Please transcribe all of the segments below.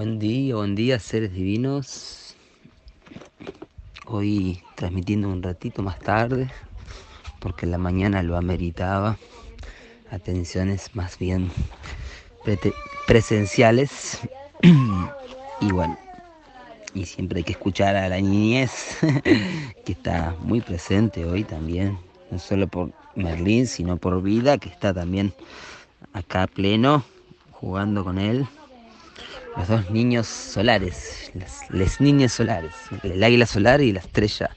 Buen día, buen día, seres divinos. Hoy transmitiendo un ratito más tarde, porque la mañana lo ameritaba. Atenciones más bien presenciales. y bueno, y siempre hay que escuchar a la niñez, que está muy presente hoy también, no solo por Merlín, sino por vida, que está también acá pleno, jugando con él los dos niños solares, las, niñas solares, el águila solar y la estrella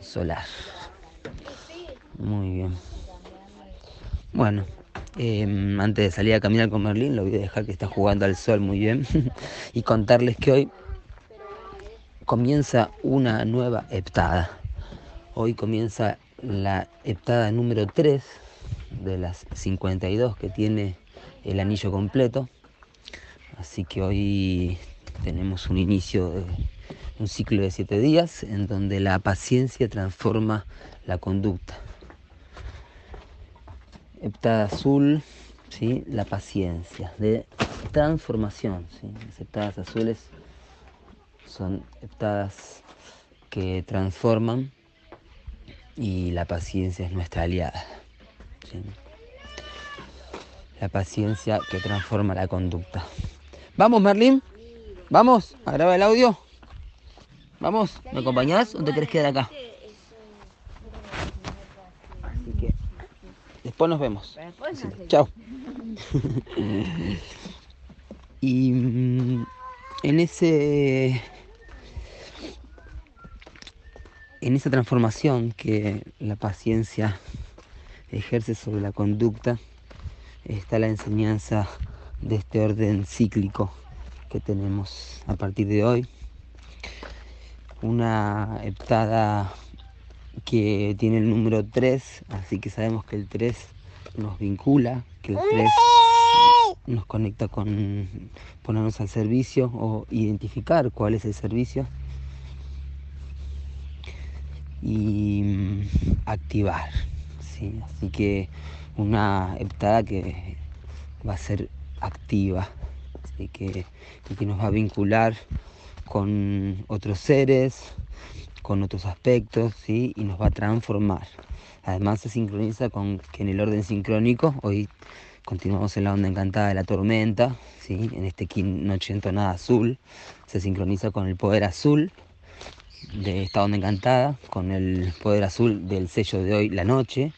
solar. Muy bien. Bueno, em, antes de salir a caminar con Merlín, lo voy a dejar que está jugando al sol muy bien y contarles que hoy comienza una nueva heptada. Hoy comienza la heptada número 3 de las 52 que tiene el anillo completo. Así que hoy tenemos un inicio de un ciclo de siete días en donde la paciencia transforma la conducta. Heptada azul, ¿sí? la paciencia de transformación. Las heptadas azules son heptadas que transforman y la paciencia es nuestra aliada. La paciencia que transforma la conducta. Vamos, Merlín. Vamos a grabar el audio. Vamos, ¿me acompañás o te querés quedar acá? Así que después nos vemos. Chao. y mm, en ese en esa transformación que la paciencia ejerce sobre la conducta está la enseñanza de este orden cíclico que tenemos a partir de hoy. Una heptada que tiene el número 3, así que sabemos que el 3 nos vincula, que el 3 nos conecta con ponernos al servicio o identificar cuál es el servicio y mm, activar. ¿sí? Así que una heptada que va a ser activa, que, que nos va a vincular con otros seres, con otros aspectos, ¿sí? y nos va a transformar. Además se sincroniza con que en el orden sincrónico, hoy continuamos en la onda encantada de la tormenta, ¿sí? en este noche entonada azul, se sincroniza con el poder azul de esta onda encantada, con el poder azul del sello de hoy, la noche,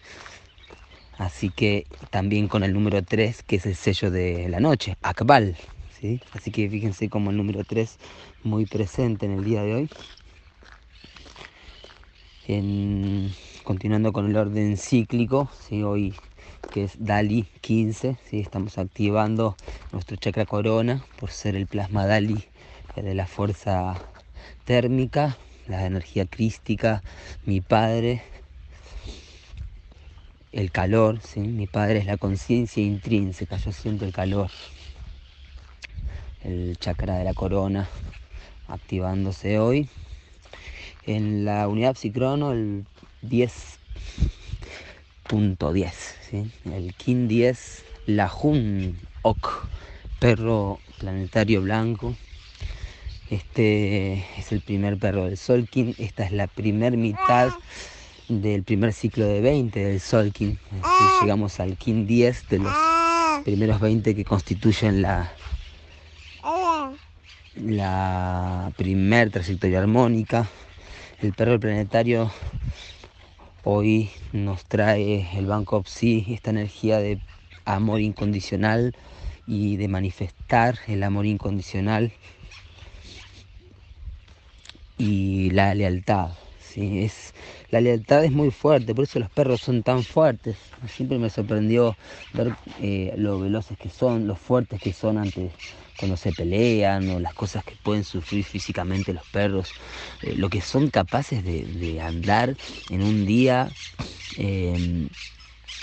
Así que también con el número 3, que es el sello de la noche, Akbal. ¿sí? Así que fíjense como el número 3 muy presente en el día de hoy. continuando con el orden cíclico, ¿sí? hoy que es Dali 15, ¿sí? estamos activando nuestro chakra corona por ser el plasma Dali de la fuerza térmica, la energía crística, mi padre, el calor, ¿sí? mi padre es la conciencia intrínseca, yo siento el calor, el chakra de la corona activándose hoy. En la unidad psicrono el 10.10, ¿sí? el Kin 10, la Jun Ok, perro planetario blanco. Este es el primer perro del Solkin, esta es la primer mitad del primer ciclo de 20 del Solkin. llegamos al Kin 10 de los primeros 20 que constituyen la, la primer trayectoria armónica. El perro planetario hoy nos trae el Banco Psi, esta energía de amor incondicional y de manifestar el amor incondicional y la lealtad. ¿Sí? Es, la lealtad es muy fuerte, por eso los perros son tan fuertes. Siempre me sorprendió ver eh, lo veloces que son, lo fuertes que son antes cuando se pelean o las cosas que pueden sufrir físicamente los perros, eh, lo que son capaces de, andar en un día em,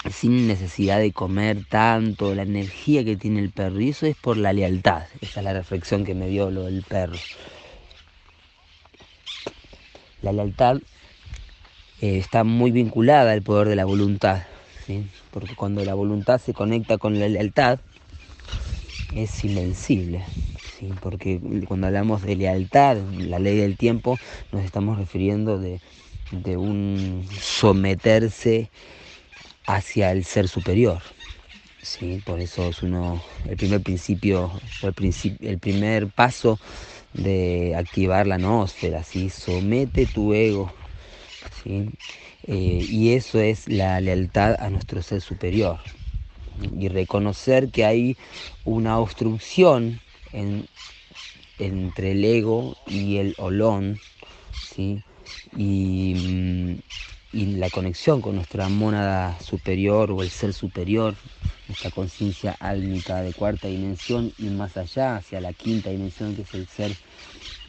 sin necesidad de comer tanto, la energía que tiene el perro, y eso es por la lealtad, esa es la reflexión que me dio lo del perro. La lealtad eh, está muy vinculada al poder de la voluntad, porque cuando la voluntad se conecta con la lealtad, es invencible. porque cuando hablamos de lealtad, la ley del tiempo, nos estamos refiriendo de, un someterse hacia el ser superior. Por eso es uno, el primer principio, el, el primer paso de activar la noósfera, ¿sí? somete tu ego. ¿sí? Eh, y eso es la lealtad a nuestro ser superior. Y reconocer que hay una obstrucción entre el ego y el olón, ¿sí? y, y la conexión con nuestra mónada superior o el ser superior, nuestra conciencia álmica de cuarta dimensión y más allá, hacia la quinta dimensión, que es el ser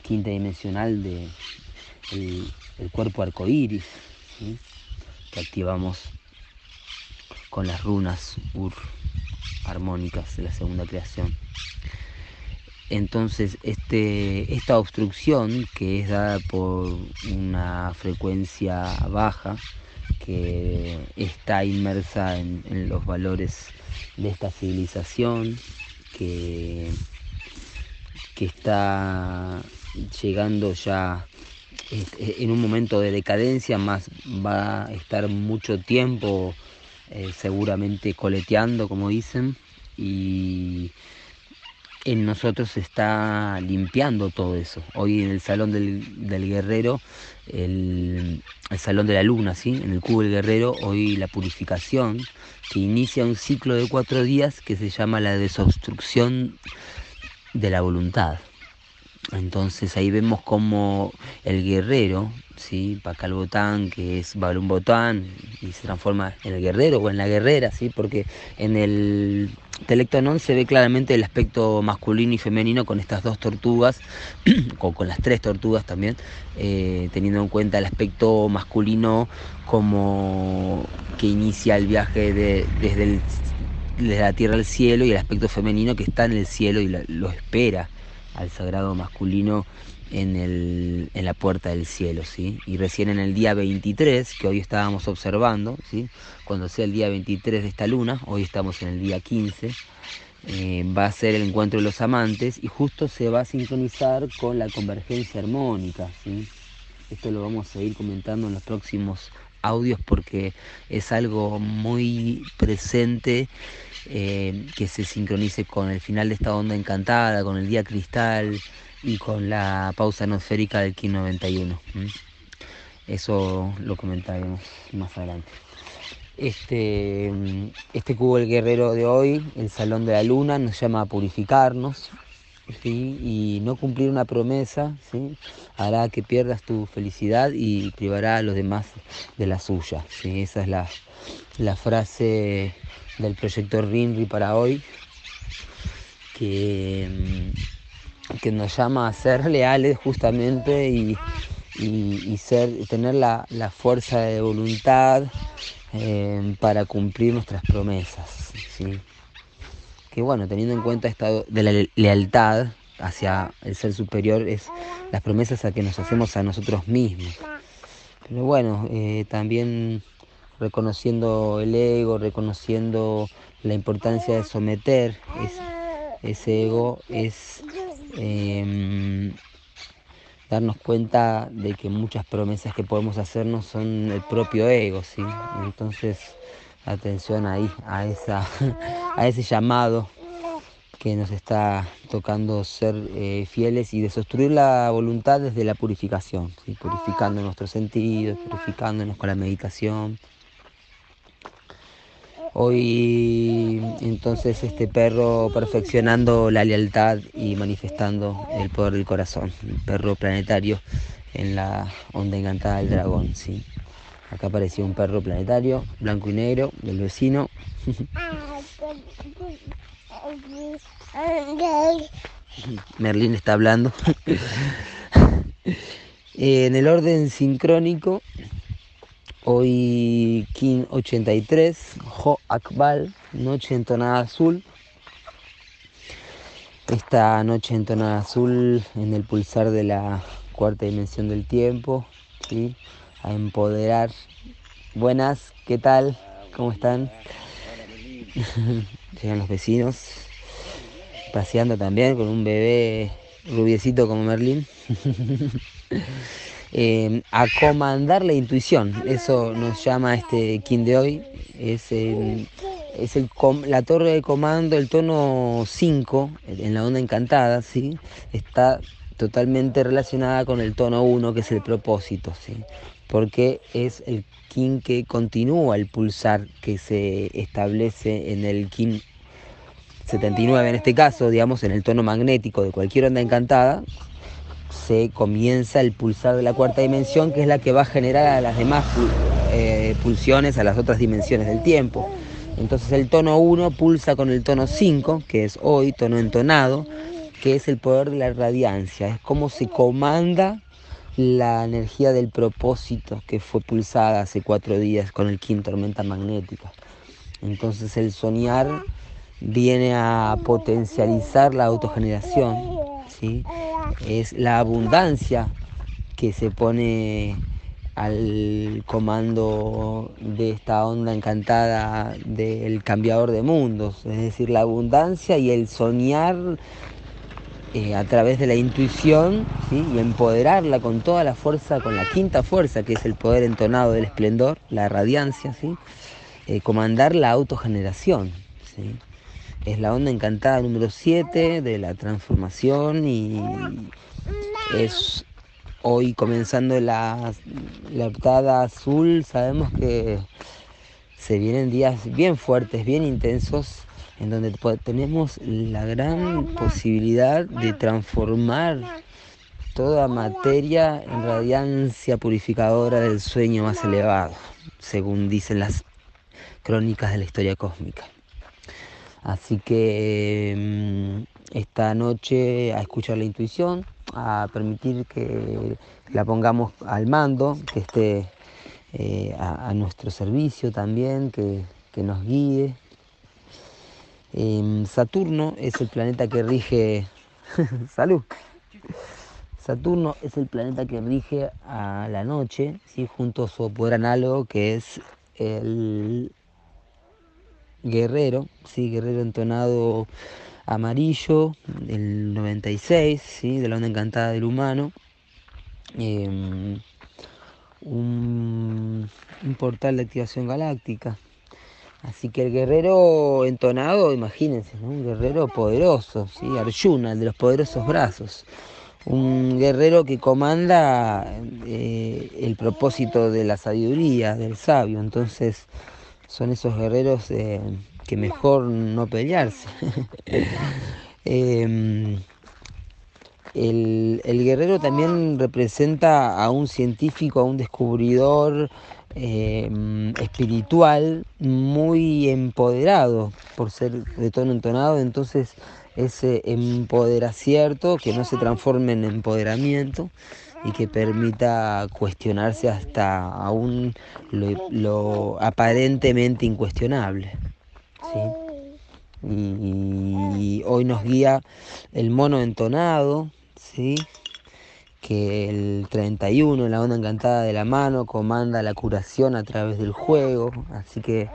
quinta dimensional de el, cuerpo arcoíris, que activamos con las runas ur armónicas de la segunda creación. Entonces, este, esta obstrucción que es dada por una frecuencia baja, que está inmersa en, los valores de esta civilización, que, que está llegando ya en un momento de decadencia, más va a estar mucho tiempo eh, seguramente coleteando, como dicen, y en nosotros se está limpiando todo eso. Hoy en el Salón del, Guerrero, el, Salón de la Luna, ¿sí? en el Cubo del Guerrero, hoy la purificación, que inicia un ciclo de cuatro días que se llama la desobstrucción de la voluntad. Entonces ahí vemos como el guerrero, ¿sí? Pacal Botán, que es Balún Botán, y se transforma en el guerrero o en la guerrera, ¿sí? porque en el Telectonón se ve claramente el aspecto masculino y femenino con estas dos tortugas, o con las tres tortugas también, eh, teniendo en cuenta el aspecto masculino como que inicia el viaje de, desde, la tierra al cielo y el aspecto femenino que está en el cielo y lo espera al sagrado masculino en, el, en la puerta del cielo, ¿sí? Y recién en el día 23, que hoy estábamos observando, ¿sí? Cuando sea el día 23 de esta luna, hoy estamos en el día 15, eh, va a ser el encuentro de los amantes y justo se va a sincronizar con la convergencia armónica, ¿sí? Esto lo vamos a ir comentando en los próximos audios porque es algo muy presente eh, que se sincronice con el final de esta onda encantada, con el día cristal y con la pausa atmosférica del King 91. Eso lo comentaremos más adelante. Este, este cubo del guerrero de hoy, el salón de la luna, nos llama a purificarnos, y no cumplir una promesa hará que pierdas tu felicidad y privará a los demás de la suya. Esa es la, la frase del proyecto RINRI para hoy, que, mm, que nos llama a ser leales justamente y, ser, tener la, fuerza de voluntad eh, para cumplir nuestras promesas. ¿sí? Que bueno, teniendo en cuenta esta de la lealtad hacia el ser superior, es las promesas a que nos hacemos a nosotros mismos. Pero bueno, eh, también reconociendo el ego, reconociendo la importancia de someter ese ego, es em, darnos cuenta de que muchas promesas que podemos hacernos son el propio ego, ¿sí? Entonces, atención ahí, a, esa, a ese llamado que nos está tocando ser eh, fieles y desobstruir la voluntad desde la purificación, purificando nuestros sentidos, purificándonos con la meditación. Hoy entonces este perro perfeccionando la lealtad y manifestando el poder del corazón, el perro planetario en la onda encantada del dragón, sí. Acá apareció un perro planetario, blanco y negro, del vecino. Merlín está hablando. en el orden sincrónico Hoy King 83, Jo Akbal, Noche en tonada azul. Esta noche en tonada azul en el pulsar de la cuarta dimensión del tiempo, ¿sí? a empoderar. Buenas, ¿qué tal? ¿Cómo están? Llegan los vecinos paseando también con un bebé rubiecito como Merlín. Eh, a comandar la intuición, eso nos llama este kin de hoy, es, es el, la torre de comando, el tono 5 en la onda encantada, ¿sí? está totalmente relacionada con el tono 1 que es el propósito, ¿sí? porque es el kin que continúa el pulsar que se establece en el kin 79 en este caso, digamos, en el tono magnético de cualquier onda encantada, se comienza el pulsar de la cuarta dimensión, que es la que va a generar a las demás eh, pulsiones, a las otras dimensiones del tiempo. Entonces el tono 1 pulsa con el tono 5, que es hoy, tono entonado, que es el poder de la radiancia, es como se comanda la energía del propósito que fue pulsada hace cuatro días con el quinto tormenta magnética. Entonces el soñar viene a potencializar la autogeneración, ¿sí? Es la abundancia que se pone al comando de esta onda encantada del cambiador de mundos, es decir, la abundancia y el soñar eh, a través de la intuición y empoderarla con toda la fuerza, con la quinta fuerza, que es el poder entonado del esplendor, la radiancia, ¿sí? Eh, comandar la autogeneración. ¿sí? Es la onda encantada número 7 de la transformación y es hoy comenzando la, la azul, sabemos que se vienen días bien fuertes, bien intensos, en donde tenemos la gran posibilidad de transformar toda materia en radiancia purificadora del sueño más elevado, según dicen las crónicas de la historia cósmica. Así que mm, esta noche a escuchar la intuición, a permitir que la pongamos al mando, que esté eh, a, nuestro servicio también, que, nos guíe. Em, Saturno es el planeta que rige. ¡Salud! Saturno es el planeta que rige a la noche, ¿sí? junto a su poder análogo que es el Guerrero, sí, Guerrero entonado amarillo, del 96, ¿sí? de la onda encantada del humano. Em, un, portal de activación galáctica. Así que el guerrero entonado, imagínense, un guerrero poderoso, ¿sí? Arjuna, el de los poderosos brazos. Un guerrero que comanda eh, el propósito de la sabiduría, del sabio. Entonces, son esos guerreros eh, que mejor no pelearse. Em, el, guerrero también representa a un científico, a un descubridor em, espiritual muy empoderado por ser de tono entonado, entonces ese empoderacierto que no se transforme en empoderamiento y que permita cuestionarse hasta aún lo, aparentemente incuestionable. Y, hoy nos guía el mono entonado, ¿sí? que el 31, la onda encantada de la mano, comanda la curación a través del juego, así que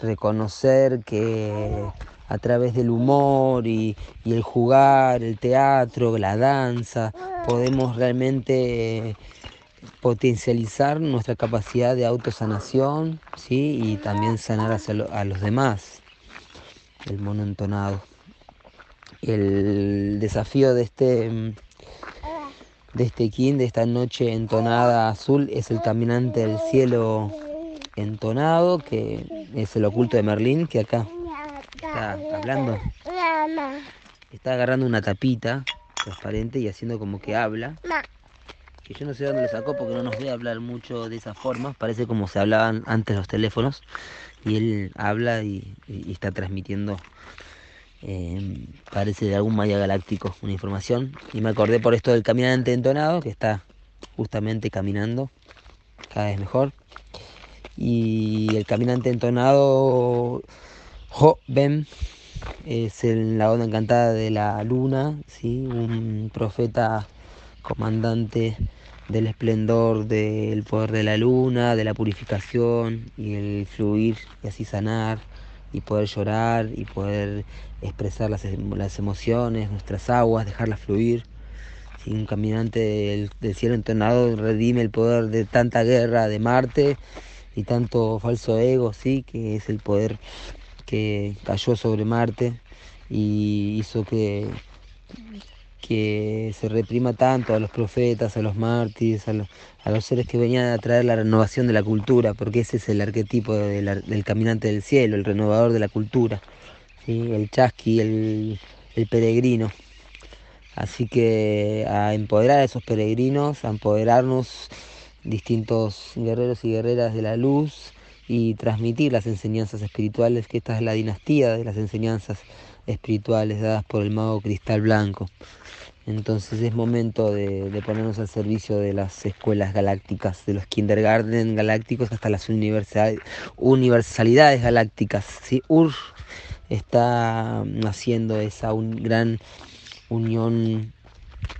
reconocer que a través del humor y, el jugar, el teatro, la danza, podemos realmente potencializar nuestra capacidad de autosanación ¿sí? y también sanar a los demás, el mono entonado. El desafío de este de este de esta noche entonada azul, es el caminante del cielo entonado, que es el oculto de Merlín, que acá está hablando. Está agarrando una tapita transparente y haciendo como que habla. Que yo no sé dónde lo sacó porque no nos ve hablar mucho de esa forma. Parece como se hablaban antes los teléfonos. Y él habla y, está transmitiendo, eh, parece de algún maya galáctico, una información. Y me acordé por esto del caminante entonado, que está justamente caminando cada vez mejor. Y el caminante entonado Jo Ben es la onda encantada de la luna, ¿sí? un profeta comandante del esplendor del poder de la luna, de la purificación y el fluir y así sanar y poder llorar y poder expresar las, las emociones, nuestras aguas, dejarlas fluir. Un caminante del, cielo entonado redime el poder de tanta guerra de Marte y tanto falso ego, sí, que es el poder que cayó sobre Marte y hizo que, que se reprima tanto a los profetas, a los mártires, a los, seres que venían a traer la renovación de la cultura, porque ese es el arquetipo del, caminante del cielo, el renovador de la cultura, el chasqui, el, el peregrino. Así que a empoderar a esos peregrinos, a empoderarnos distintos guerreros y guerreras de la luz y transmitir las enseñanzas espirituales, que esta es la dinastía de las enseñanzas espirituales dadas por el mago cristal blanco. Entonces es momento de, ponernos al servicio de las escuelas galácticas, de los kindergarten galácticos hasta las universalidades galácticas. ¿sí? UR está haciendo esa gran unión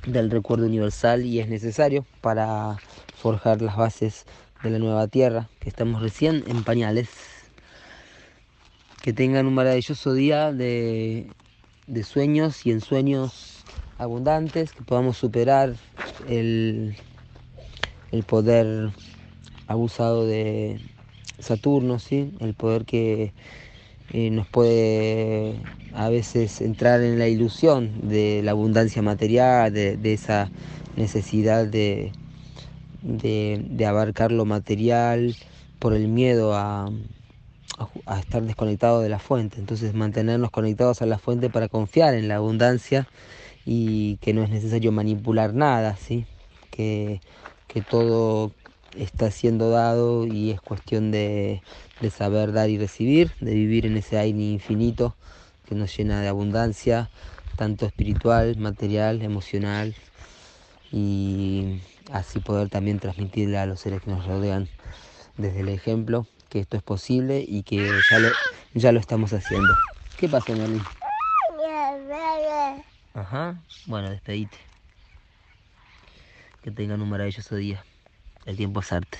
del recuerdo universal y es necesario para forjar las bases de la nueva Tierra, que estamos recién en pañales. Que tengan un maravilloso día de, de sueños y ensueños abundantes, que podamos superar el, el poder abusado de Saturno, ¿sí? el poder que eh, nos puede a veces entrar en la ilusión de la abundancia material, de, esa necesidad de, de, abarcar lo material por el miedo a, estar desconectado de la fuente. Entonces mantenernos conectados a la fuente para confiar en la abundancia y que no es necesario manipular nada, ¿sí? que, que todo está siendo dado y es cuestión de, de, saber dar y recibir, de vivir en ese aire infinito que nos llena de abundancia, tanto espiritual, material, emocional, y así poder también transmitirle a los seres que nos rodean desde el ejemplo que esto es posible y que ya lo, ya lo estamos haciendo. ¿Qué pasa, Merlin? Ajá. Bueno, despedite. Que tengan un maravilloso día. El tiempo es arte.